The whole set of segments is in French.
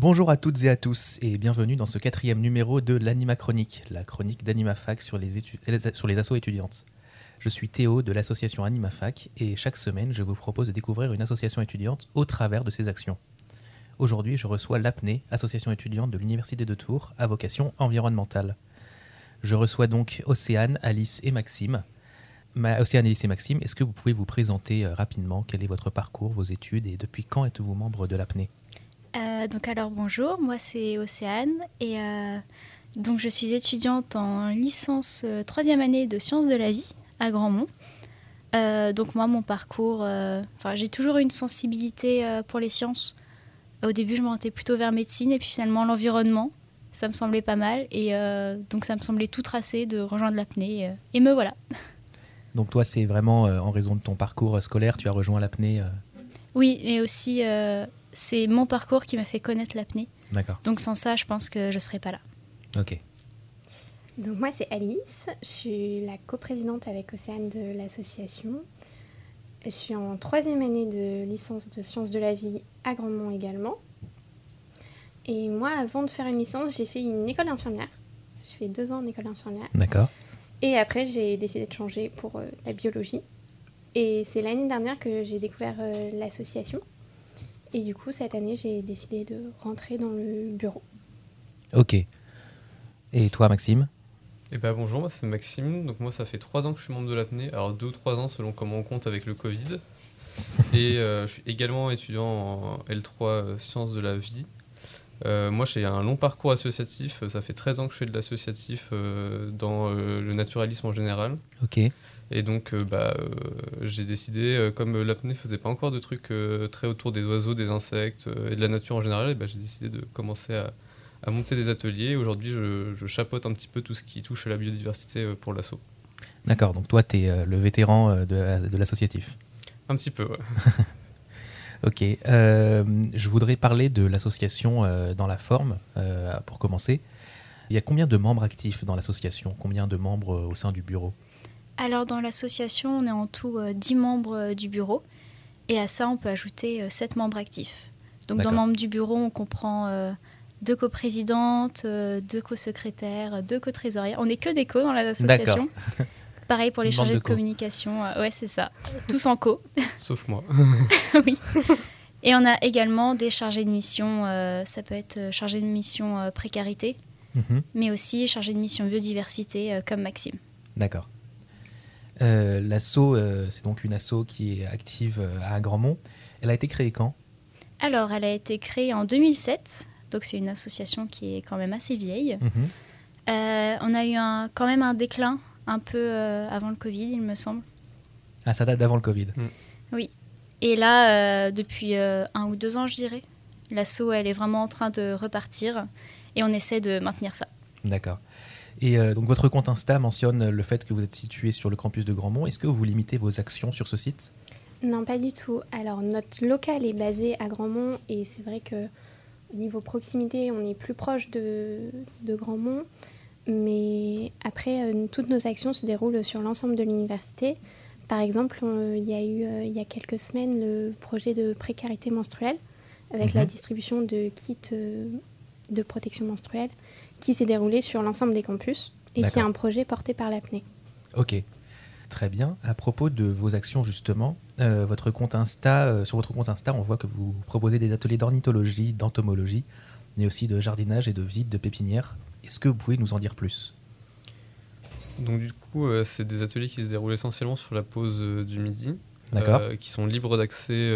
Bonjour à toutes et à tous et bienvenue dans ce quatrième numéro de l'Anima Chronique, la chronique d'AnimaFac sur les, sur les assos étudiantes. Je suis Théo de l'association AnimaFac et chaque semaine je vous propose de découvrir une association étudiante au travers de ses actions. Aujourd'hui je reçois l'APNE, association étudiante de l'Université de Tours à vocation environnementale. Je reçois donc Océane, Alice et Maxime. Océane, Alice et Maxime, est-ce que vous pouvez vous présenter euh, rapidement? Quel est votre parcours, vos études et depuis quand êtes-vous membre de l'APNE euh, donc alors bonjour, moi c'est Océane et euh, donc je suis étudiante en licence troisième année de sciences de la vie à Grandmont. donc moi mon parcours, enfin j'ai toujours eu une sensibilité pour les sciences. Au début je m'orientais plutôt vers médecine et puis finalement l'environnement ça me semblait pas mal et euh, donc ça me semblait tout tracé de rejoindre l'apnée euh, et me voilà. Donc toi c'est vraiment euh, en raison de ton parcours scolaire tu as rejoint l'apnée Oui et aussi c'est mon parcours qui m'a fait connaître l'apnée. D'accord. Donc sans ça je pense que je serais pas là. Ok. Donc moi c'est Alice, je suis la coprésidente avec Océane de l'association. Je suis en troisième année de licence de sciences de la vie à Grandmont également. Et moi, avant de faire une licence, j'ai fait une école d'infirmière. J'ai fait deux ans en école d'infirmière. D'accord. Et après, j'ai décidé de changer pour euh, la biologie. Et c'est l'année dernière que j'ai découvert euh, l'association. Et du coup, cette année, j'ai décidé de rentrer dans le bureau. Ok. Et toi, Maxime? Eh ben bonjour, moi c'est Maxime. Donc moi ça fait trois ans que je suis membre de l'APNE. Alors deux ou trois ans selon comment on compte avec le Covid. Et euh, je suis également étudiant en L3 sciences de la vie. Euh, moi, j'ai un long parcours associatif. Ça fait 13 ans que je fais de l'associatif euh, dans euh, le naturalisme en général. Ok. Et donc, bah, j'ai décidé, comme l'apnée ne faisait pas encore de trucs très autour des oiseaux, des insectes et de la nature en général, bah, j'ai décidé de commencer à, monter des ateliers. Aujourd'hui, je, chapeaute un petit peu tout ce qui touche à la biodiversité pour l'assaut. D'accord, donc toi, tu es le vétéran de, de l'associatif. Un petit peu, ouais. Ok, euh, je voudrais parler de l'association euh, dans la forme, euh, pour commencer. Il y a combien de membres actifs dans l'association? Combien de membres au sein du bureau? Alors dans l'association, on est en tout 10 membres du bureau. Et à ça, on peut ajouter 7 membres actifs. Donc dans membres du bureau, on comprend deux coprésidentes, deux co-secrétaires, deux co-trésorières. On n'est que des co dans l'association. Pareil pour les chargés de, communication. Euh, ouais, c'est ça. Tous en co. Sauf moi. oui. Et on a également des chargés de mission. Euh, ça peut être euh, chargé de mission précarité, mhm. mais aussi chargé de mission biodiversité comme Maxime. D'accord. L'asso, c'est donc une asso qui est active à Grandmont. Elle a été créée quand? Alors, elle a été créée en 2007. Donc, c'est une association qui est quand même assez vieille. Mhm. on a eu un, quand même un déclin un peu euh, avant le Covid, il me semble. Ah, ça date d'avant le Covid mm. Oui. Et là, euh, depuis euh, un ou deux ans, je dirais, l'assaut, elle est vraiment en train de repartir et on essaie de maintenir ça. D'accord. Et donc votre compte Insta mentionne le fait que vous êtes situé sur le campus de Grandmont. Est-ce que vous limitez vos actions sur ce site? Non, pas du tout. Alors notre local est basé à Grandmont et c'est vrai que au niveau proximité, on est plus proche de, de Grandmont. Mais après, euh, toutes nos actions se déroulent sur l'ensemble de l'université. Par exemple, il y a eu euh, il y a quelques semaines le projet de précarité menstruelle avec la mhm. distribution de kits euh, de protection menstruelle qui s'est déroulé sur l'ensemble des campus et qui est un projet porté par l'APNE. Ok, très bien. À propos de vos actions justement, votre compte Insta, sur votre compte Insta, on voit que vous proposez des ateliers d'ornithologie, d'entomologie, mais aussi de jardinage et de visite de pépinières. Est-ce que vous pouvez nous en dire plus? Donc du coup, euh, c'est des ateliers qui se déroulent essentiellement sur la pause euh, du midi. Euh, qui sont libres d'accès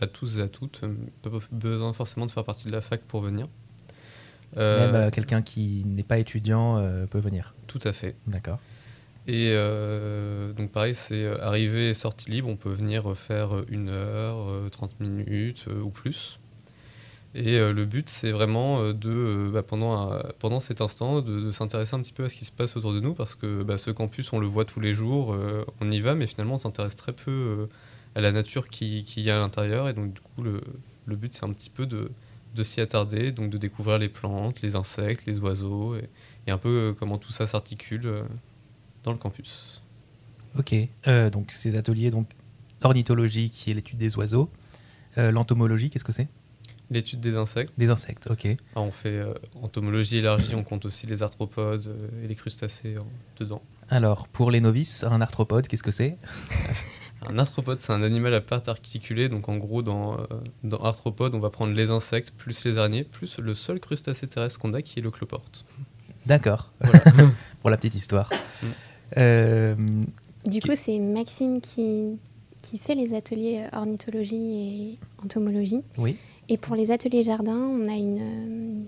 à tous et à toutes. Pas besoin forcément de faire partie de la fac pour venir. Même quelqu'un qui n'est pas étudiant peut venir. Tout à fait. D'accord. Et donc pareil, c'est arrivée et sortie libre. On peut venir faire une heure, 30 minutes ou plus. Et euh, le but, c'est vraiment euh, de, euh, bah, pendant, pendant cet instant, de, s'intéresser un petit peu à ce qui se passe autour de nous, parce que bah, ce campus, on le voit tous les jours, on y va, mais finalement, on s'intéresse très peu à la nature qui, y a à l'intérieur. Et donc, du coup, le, le but, c'est un petit peu de, de s'y attarder, donc de découvrir les plantes, les insectes, les oiseaux, et, et un peu comment tout ça s'articule dans le campus. Ok, donc ces ateliers, donc ornithologie qui est l'étude des oiseaux, l'entomologie, qu'est-ce que c'est? L'étude des insectes. Des insectes, ok. Ah, on fait euh, entomologie élargie, on compte aussi les arthropodes euh, et les crustacés euh, dedans. Alors, pour les novices, un arthropode, qu'est-ce que c'est? Un arthropode, c'est un animal à pattes articulées. Donc, en gros, dans, euh, dans arthropode, on va prendre les insectes, plus les araignées, plus le seul crustacé terrestre qu'on a, qui est le cloporte. D'accord, Voilà. pour la petite histoire. Mm. Euh, Du Qui- coup, c'est Maxime qui, qui fait les ateliers ornithologie et entomologie. oui, Et pour les ateliers jardin, on a une, euh,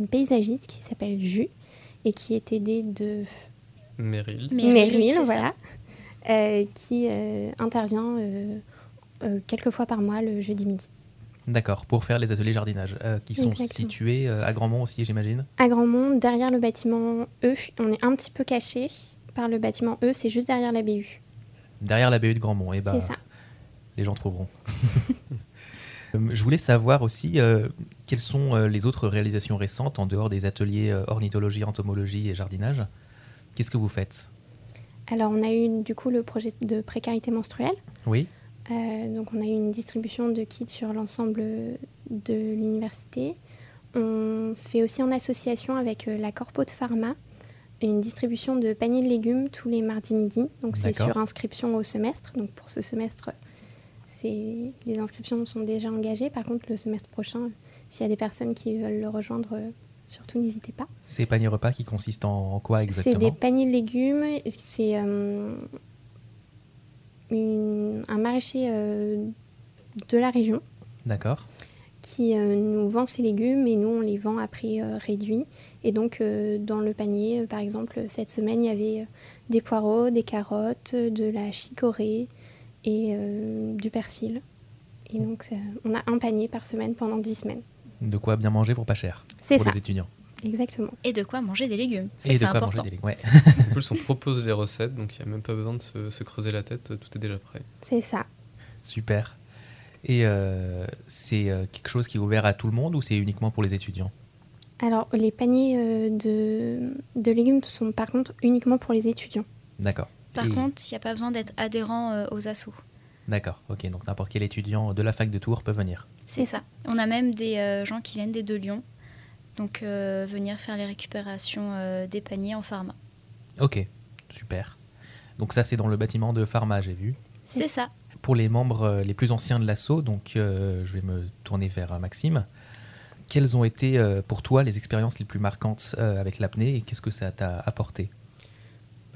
une paysagiste qui s'appelle Jus et qui est aidée de Meryl. Meryl, voilà, euh, qui euh, intervient euh, euh, quelques fois par mois le jeudi midi. d'accord, pour faire les ateliers jardinage, euh, qui sont Exactement. situés euh, à Grandmont aussi, j'imagine À Grandmont, derrière le bâtiment E, on est un petit peu caché par le bâtiment E, c'est juste derrière la BU. Derrière la BU de Grandmont, et bah, C'est ça. les gens trouveront. Euh, Je voulais savoir aussi euh, quelles sont euh, les autres réalisations récentes en dehors des ateliers ornithologie, entomologie et jardinage. Qu'est-ce que vous faites? Alors, on a eu du coup le projet de précarité menstruelle. Oui, Euh, donc, on a eu une distribution de kits sur l'ensemble de l'université. On fait aussi en association avec la Corpo de Pharma une distribution de paniers de légumes tous les mardis midi. Donc, c'est sur inscription au semestre. Donc, pour ce semestre, les inscriptions sont déjà engagées. Par contre, le semestre prochain, s'il y a des personnes qui veulent le rejoindre, euh, surtout n'hésitez pas. ces paniers repas qui consistent en, quoi C'est exactement des paniers de légumes. C'est euh, un maraîcher euh, de la région D'accord, qui euh, nous vend ses légumes et nous on les vend à prix réduit. Et donc dans le panier, par exemple, cette semaine il y avait des poireaux, des carottes, de la chicorée et euh, du persil. Et donc ça- on a un panier par semaine pendant 10 semaines. de quoi bien manger pour pas cher, C'est pour ça, les étudiants. exactement. Et de quoi manger des légumes. Ça, et de c'est quoi important. manger des légumes. Ouais. En plus, on propose les recettes, donc il n'y a même pas besoin de se, se creuser la tête, tout est déjà prêt. C'est ça. Super. Et euh, c'est euh, quelque chose qui est ouvert à tout le monde ou c'est uniquement pour les étudiants? Alors les paniers euh, de, de légumes sont par contre uniquement pour les étudiants. D'accord. Par Et- contre, il n'y a pas besoin d'être adhérent euh, aux assos. D'accord, ok, donc n'importe quel étudiant de la fac de Tours peut venir. C'est ça. On a même des euh, gens qui viennent des deux Lyon. Donc euh, venir faire les récupérations des paniers en pharma. Ok, super. Donc ça c'est dans le bâtiment de Pharma, j'ai vu. C'est ça. Pour les membres les plus anciens de l'assaut, donc euh, je vais me tourner vers Maxime. Quelles ont été euh, pour toi les expériences les plus marquantes euh, avec l'apnée et qu'est-ce que ça t'a apporté?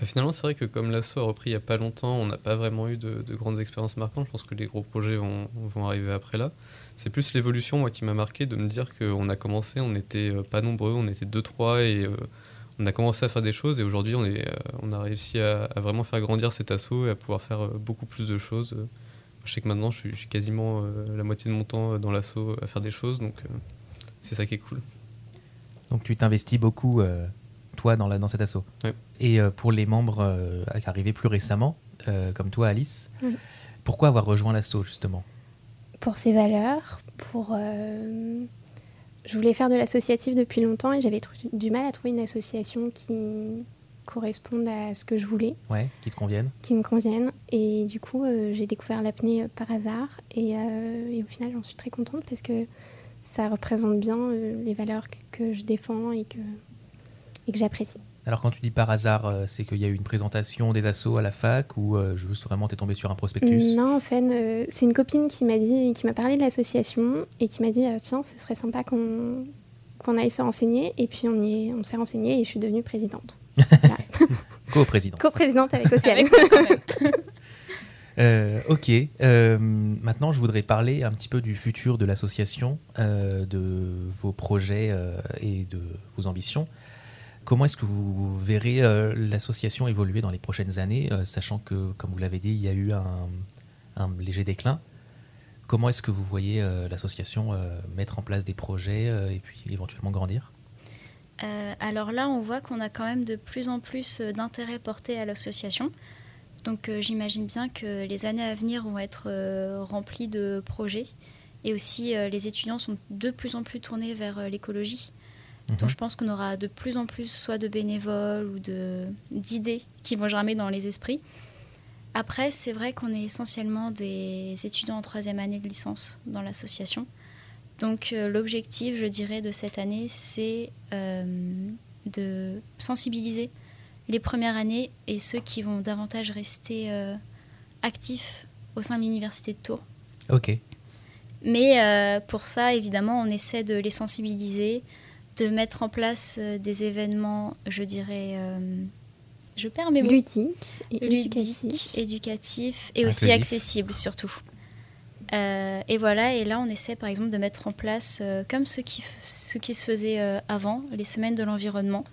Finalement, c'est vrai que comme l'assaut a repris il n'y a pas longtemps, on n'a pas vraiment eu de, de grandes expériences marquantes. Je pense que les gros projets vont, arriver après là. C'est plus l'évolution, moi, qui m'a marqué de me dire qu'on a commencé, on n'était euh, pas nombreux, on était deux, trois, et euh, on a commencé à faire des choses. Et aujourd'hui, on, euh, a réussi à, vraiment faire grandir cet assaut et à pouvoir faire beaucoup plus de choses. Je sais que maintenant, je suis, quasiment la moitié de mon temps dans l'assaut à faire des choses, donc c'est ça qui est cool. Donc tu t'investis beaucoup, toi, dans, la, dans cet assaut. Et euh, pour les membres euh, arrivés plus récemment, euh, comme toi Alice, Oui. pourquoi avoir rejoint l'assaut justement? Pour ses valeurs, pour... euh, Je voulais faire de l'associatif depuis longtemps et j'avais du mal à trouver une association qui corresponde à ce que je voulais, Ouais, qui te conviennent qui me convienne. Et du coup, euh, j'ai découvert l'apnée par hasard et, euh, et au final, j'en suis très contente parce que ça représente bien euh, les valeurs que, que je défends et que, et que j'apprécie. Alors quand tu dis par hasard, euh, c'est qu'il y a eu une présentation des assos à la fac ou euh, juste vraiment t'es tombé sur un prospectus? Non, en fait, euh, c'est une copine qui m'a dit, qui m'a parlé de l'association et qui m'a dit euh, tiens, ce serait sympa qu'on qu'on aille se renseigner. Et puis on y est- on s'est renseigné et je suis devenue présidente. Voilà. Co-président. Co-présidente avec Océane. Euh, ok. Euh, maintenant, je voudrais parler un petit peu du futur de l'association, euh, de vos projets euh, et de vos ambitions. Comment est-ce que vous verrez euh, l'association évoluer dans les prochaines années, euh, sachant que, comme vous l'avez dit, il y a eu un, léger déclin? Comment est-ce que vous voyez euh, l'association mettre en place des projets et puis éventuellement grandir? Alors là, on voit qu'on a quand même de plus en plus d'intérêt porté à l'association. Donc j'imagine bien que les années à venir vont être remplies de projets. Et aussi, les étudiants sont de plus en plus tournés vers l'écologie. Mhm. Donc je pense qu'on aura de plus en plus soit de bénévoles ou d'idées qui vont germer dans les esprits. Après, c'est vrai qu'on est essentiellement des étudiants en troisième année de licence dans l'association. Donc l'objectif, je dirais, de cette année, c'est de sensibiliser les premières années et ceux qui vont davantage rester actifs au sein de l'université de Tours. Ok. Mais pour ça, évidemment, on essaie de les sensibiliser, de mettre en place des événements, je dirais, je perds mes mots. Et Ludique, éducatif. et aussi accessible surtout. Euh, et voilà, et là on essaie par exemple de mettre en place, euh, comme ce qui, ce qui se faisait euh, avant, les semaines de l'environnement.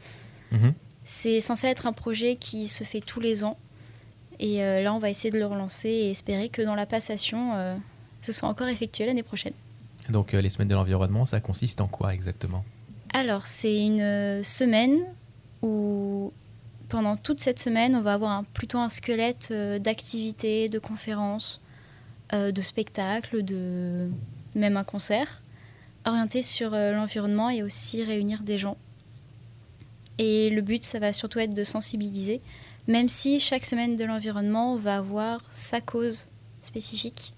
Mhm. C'est censé être un projet qui se fait tous les ans. Et là on va essayer de le relancer et espérer que dans la passation, ce soit encore effectué l'année prochaine. Donc les semaines de l'environnement, ça consiste en quoi exactement? Alors c'est une semaine où pendant toute cette semaine, on va avoir plutôt un squelette euh, d'activités, de conférences, euh, de spectacles, de même un concert, orienté sur euh, l'environnement et aussi réunir des gens. Et le but, ça va surtout être de sensibiliser, même si chaque semaine de l'environnement va avoir sa cause spécifique.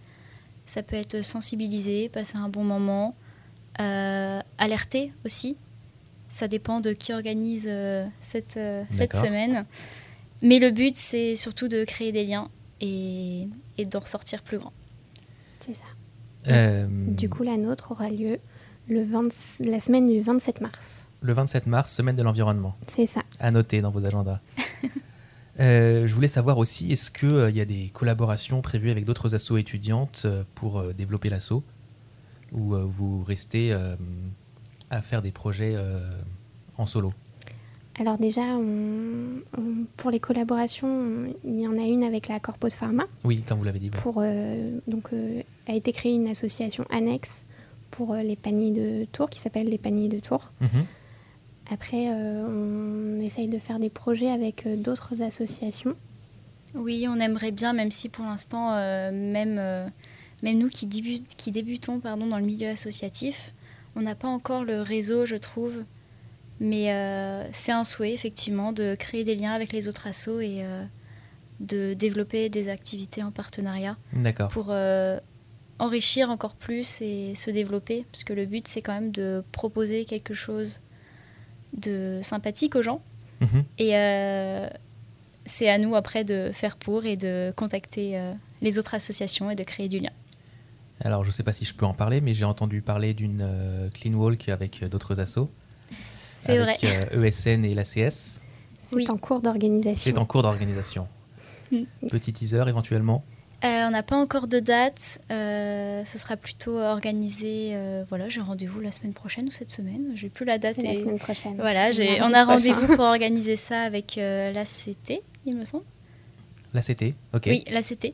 Ça peut être sensibiliser, passer un bon moment, alerter aussi ça dépend de qui organise euh, cette, euh, cette semaine. Mais le but, c'est surtout de créer des liens et, et d'en ressortir plus grand. C'est ça. Euh, du coup, la nôtre aura lieu le 20, la semaine du 27 mars. Le 27 mars, semaine de l'environnement. C'est ça. À noter dans vos agendas. je voulais savoir aussi, est-ce qu'il y a des collaborations prévues avec d'autres assos étudiantes pour développer l'asso Ou vous restez à faire des projets euh, en solo? Alors déjà, pour les collaborations, il y en a une avec la Corpo de Pharma. Oui, comme vous l'avez dit. Pour, euh, donc, euh, a été créée une association annexe pour les paniers de Tours qui s'appelle les paniers de Tours. Mhm. Après, on essaye de faire des projets avec d'autres associations. Oui, on aimerait bien, même si pour l'instant, même, même nous qui, qui débutons pardon, dans le milieu associatif, on n'a pas encore le réseau, je trouve. Mais euh, c'est un souhait, effectivement, de créer des liens avec les autres assos et euh, de développer des activités en partenariat. Pour euh, enrichir encore plus et se développer. Parce que le but, c'est quand même de proposer quelque chose de sympathique aux gens. Mhm. Et c'est à nous, après, de faire pour et de contacter les autres associations et de créer du lien. Alors, je ne sais pas si je peux en parler, mais j'ai entendu parler d'une euh, Clean Walk avec euh, d'autres assos. C'est vrai. ESN euh, e et l'ACS. C'est en cours d'organisation. C'est en cours d'organisation. Mm. Petit teaser éventuellement On n'a pas encore de date. ce sera plutôt organisé. voilà, j'ai rendez-vous la semaine prochaine ou cette semaine. J'ai plus la date. Et... La semaine prochaine. Voilà, on a rendez-vous pour organiser ça avec l'ACT, il me semble. L'ACT, ok. Oui, l'ACT.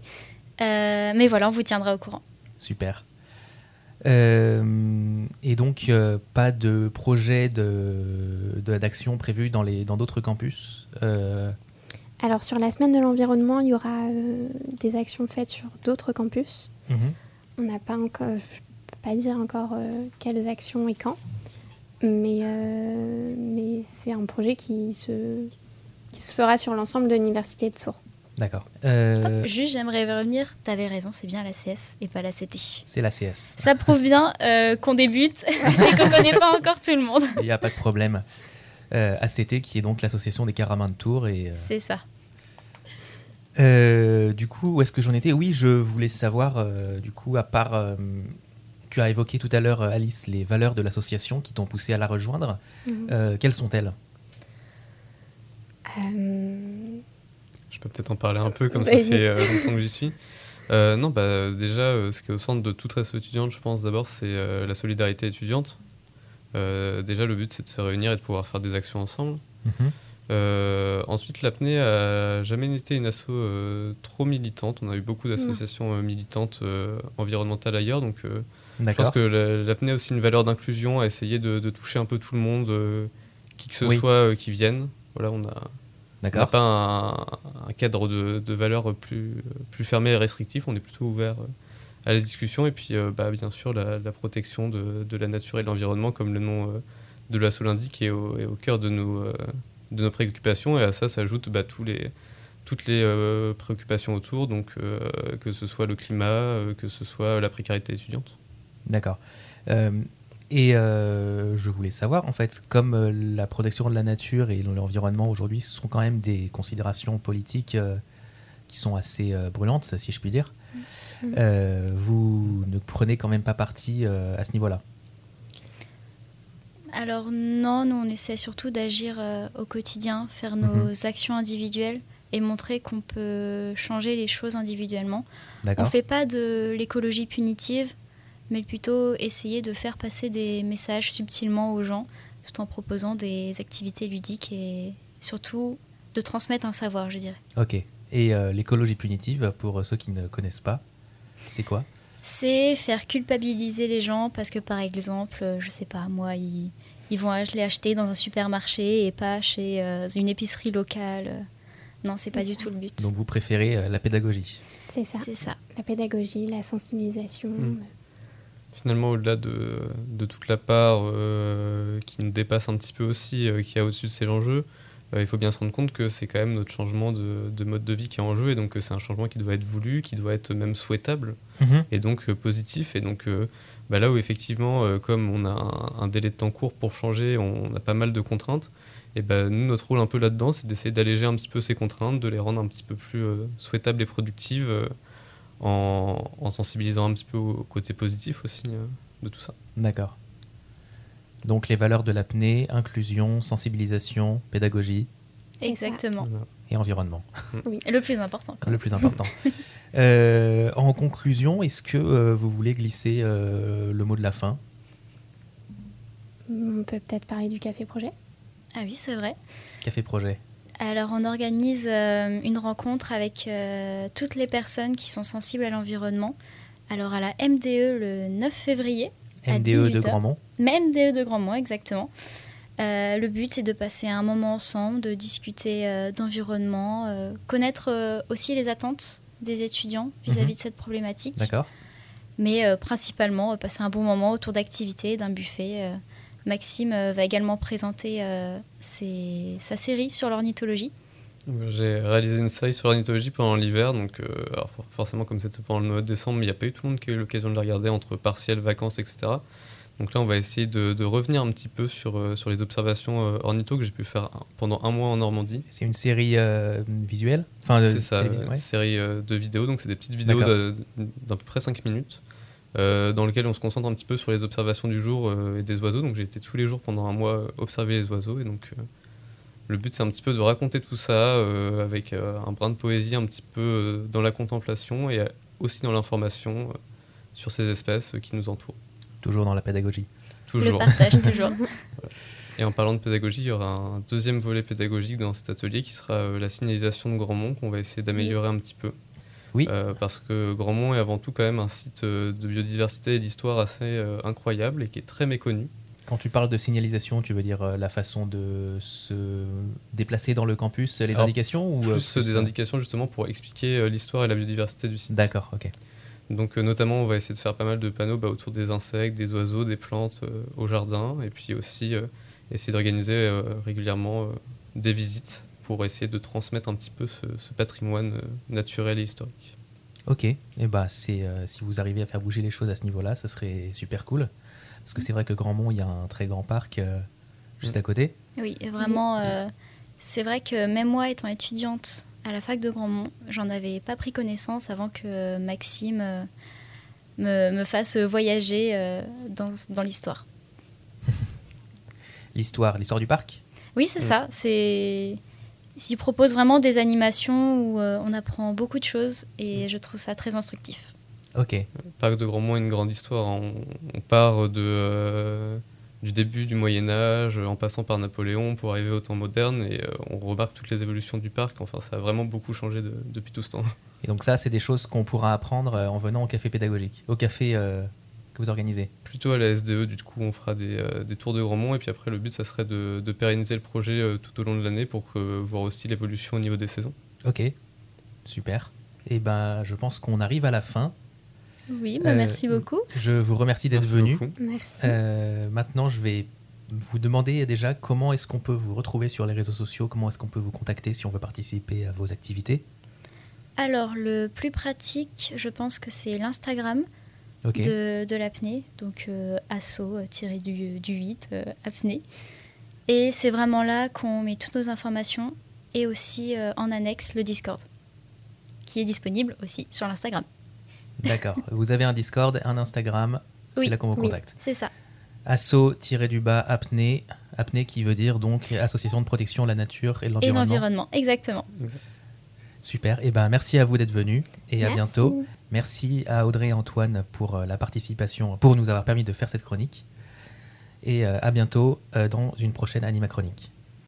mais voilà, on vous tiendra au courant. Super. Euh, et donc, euh, pas de projet d'action de, prévu dans d'autres dans campus euh Alors, sur la semaine de l'environnement, il y aura des actions faites sur d'autres campus. Mhm. On n'a pas encore, je ne peux pas dire encore quelles actions et quand, mais, mais c'est un projet qui se, qui se fera sur l'ensemble de l'université de Sourds. D'accord. Euh... juste, j'aimerais revenir. Tu avais raison, c'est bien la CS et pas la CT. C'est la CS. Ça prouve bien euh, qu'on débute et qu'on connaît pas encore tout le monde. Il n'y a pas de problème. Euh, ACT, qui est donc l'association des caramins de Tours. Et, euh, C'est ça. Euh, du coup, où est-ce que j'en étais? Oui, je voulais savoir, du coup, à part. tu as évoqué tout à l'heure, Alice, les valeurs de l'association qui t'ont poussé à la rejoindre. Mhm. quelles sont-elles? Peut-être en parler un peu, comme ça fait euh, longtemps que j'y suis. Euh, non, bah, déjà, euh, ce qui est au centre de toute race étudiante, je pense d'abord, c'est la solidarité étudiante. déjà, le but, c'est de se réunir et de pouvoir faire des actions ensemble. Mhm. ensuite, l'apnée a jamais été une asso trop militante. On a eu beaucoup d'associations militantes environnementales ailleurs, donc je pense que l'apnée a aussi une valeur d'inclusion, à essayer de, de, toucher un peu tout le monde, qui que ce soit qui vienne. Voilà, on a on n'a pas un, cadre de, de valeurs plus, plus fermé et restrictif, on est plutôt ouvert euh, à la discussion. Et puis euh, bah, bien sûr la, protection de, de, la nature et de l'environnement comme le nom euh, de l'assaut l'indique est au, est au cœur de nos, de nos préoccupations. Et à ça s'ajoutent bah, tous les, toutes les préoccupations autour, donc que ce soit le climat, que ce soit la précarité étudiante. D'accord. Et euh, je voulais savoir, en fait, comme euh, la protection de la nature et l'environnement aujourd'hui sont quand même des considérations politiques euh, qui sont assez euh, brûlantes, si je puis dire, euh, vous ne prenez quand même pas parti à ce niveau-là? Alors non, nous on essaie surtout d'agir au quotidien, faire nos Mhm. actions individuelles et montrer qu'on peut changer les choses individuellement. On ne fait pas de l'écologie punitive, mais plutôt essayer de faire passer des messages subtilement aux gens, tout en proposant des activités ludiques et surtout de transmettre un savoir, je dirais. Ok. Et euh, l'écologie punitive, pour ceux qui ne connaissent pas, c'est quoi? C'est faire culpabiliser les gens parce que par exemple, euh, je sais pas, moi, ils, ils vont les acheter dans un supermarché et pas chez euh, une épicerie locale. Non, c'est pas du tout le but. Donc vous préférez euh, la pédagogie? C'est ça. C'est ça. La pédagogie, la sensibilisation. Mm. Finalement, au-delà de, de toute la part euh, qui nous dépasse un petit peu aussi, euh, qui a au-dessus de ces enjeux, euh, il faut bien se rendre compte que c'est quand même notre changement de, de mode de vie qui est en jeu, et donc c'est un changement qui doit être voulu, qui doit être même souhaitable, et donc positif. Et donc bah, là où effectivement, comme on a un, un délai de temps court pour changer, on, a pas mal de contraintes, et ben nous, notre rôle un peu là-dedans, c'est d'essayer d'alléger un petit peu ces contraintes, de les rendre un petit peu plus souhaitables et productives. En, en sensibilisant un petit peu au côté positif aussi euh, de tout ça. D'accord. Donc les valeurs de l'apnée, inclusion, sensibilisation, pédagogie. Exactement. Et environnement. Et le plus important. quand le même. plus important. Euh, en conclusion, est-ce que euh, vous voulez glisser euh, le mot de la fin? On peut peut-être parler du café projet. Ah oui, c'est vrai. Café Projet Alors, on organise euh, une rencontre avec euh, toutes les personnes qui sont sensibles à l'environnement. Alors, à la MDE le 9 février, À MDE de 18 heures. Grandmont mais MDE de Grandmont, exactement. Euh, le but, c'est de passer un moment ensemble, de discuter euh, d'environnement, euh, connaître aussi les attentes des étudiants vis-à-vis Mhm. de cette problématique. D'accord Mais principalement, passer un bon moment autour d'activités, d'un buffet. Maxime euh, va également présenter euh, ses- sa série sur l'ornithologie. J'ai réalisé une série sur l'ornithologie pendant l'hiver, donc euh, alors forcément comme c'était pendant le mois de décembre, il n'y a pas eu tout le monde qui a eu l'occasion de la regarder entre partiels, vacances, etc. Donc là on va essayer de, de revenir un petit peu sur, euh, sur les observations euh, ornitho que j'ai pu faire pendant un mois en Normandie. C'est une série euh, visuelle? Enfin, de C'est ça, ouais. une série euh, de vidéos, donc c'est des petites vidéos d'à peu près 5 minutes, euh, dans lesquelles on se concentre un petit peu sur les observations du jour euh, et des oiseaux. Donc j'ai été tous les jours pendant un mois euh, observer les oiseaux, et donc euh, le but c'est un petit peu de raconter tout ça euh, avec euh, un brin de poésie un petit peu euh, dans la contemplation et aussi dans l'information euh, sur ces espèces euh, qui nous entourent. Toujours dans la pédagogie. Toujours. Le partage, toujours. Et en parlant de pédagogie, il y aura un deuxième volet pédagogique dans cet atelier qui sera euh, la signalisation de Grandmont qu'on va essayer d'améliorer un petit peu. Oui. Euh, parce que Grandmont est avant tout quand même un site euh, de biodiversité et d'histoire assez euh, incroyable et qui est très méconnu. Quand tu parles de signalisation, tu veux dire euh, la façon de se déplacer dans le campus, les Alors, indications ou Plus des indications justement pour expliquer l'histoire et la biodiversité du site. D'accord, ok. Donc notamment on va essayer de faire pas mal de panneaux bah, autour des insectes, des oiseaux, des plantes au jardin et puis aussi essayer d'organiser régulièrement des visites pour essayer de transmettre un petit peu ce, ce patrimoine euh, naturel et historique. Ok, et bah c'est euh, si vous arrivez à faire bouger les choses à ce niveau-là, ce serait super cool. Parce que c'est vrai que Grandmont, il y a un très grand parc euh, juste à côté. Oui, vraiment, euh, c'est vrai que même moi, étant étudiante à la fac de Grandmont, j'en avais pas pris connaissance avant que Maxime euh, me, me fasse voyager euh, dans, dans l'histoire. L'histoire, l'histoire du parc? Oui, c'est Mm. ça. C'est il propose vraiment des animations où euh, on apprend beaucoup de choses et je trouve ça très instructif. Ok, Le parc de Grandmont a une grande histoire. On, on part de, euh, du début du Moyen Âge, en passant par Napoléon pour arriver au temps moderne, et euh, on remarque toutes les évolutions du parc. Enfin, ça a vraiment beaucoup changé de- depuis tout ce temps. et donc ça, c'est des choses qu'on pourra apprendre en venant au café pédagogique, au café euh, que vous organisez. Plutôt à la SDE, du coup, on fera des, euh, des tours de Grandmont, et puis après, le but, ça serait de, de pérenniser le projet euh, tout au long de l'année pour que- voir aussi l'évolution au niveau des saisons. Ok, super. Et ben, je pense qu'on arrive à la fin. Oui, bah, Euh, merci beaucoup. Je vous remercie d'être Merci venu. beaucoup. Merci. Euh, maintenant, je vais vous demander déjà comment est-ce qu'on peut vous retrouver sur les réseaux sociaux, comment est-ce qu'on peut vous contacter si on veut participer à vos activités? Alors, le plus pratique, je pense que c'est l'Instagram. De, de l'apnée, donc euh, asso tiré du, du 8, euh, apnée. Et c'est vraiment là qu'on met toutes nos informations et aussi euh, en annexe le Discord, qui est disponible aussi sur l'Instagram. D'accord. vous avez un Discord, un Instagram, c'est Oui, là qu'on vous oui. contacte. C'est ça. Asso-du-bas apnée, apnée qui veut dire donc Association de protection de la nature et de Et l'environnement. l'environnement, exactement. Super. Et ben merci à vous d'être venus et à bientôt. Merci à Audrey et Antoine pour euh, la participation, pour nous avoir permis de faire cette chronique. Et euh, à bientôt euh, dans une prochaine Anima Chronique.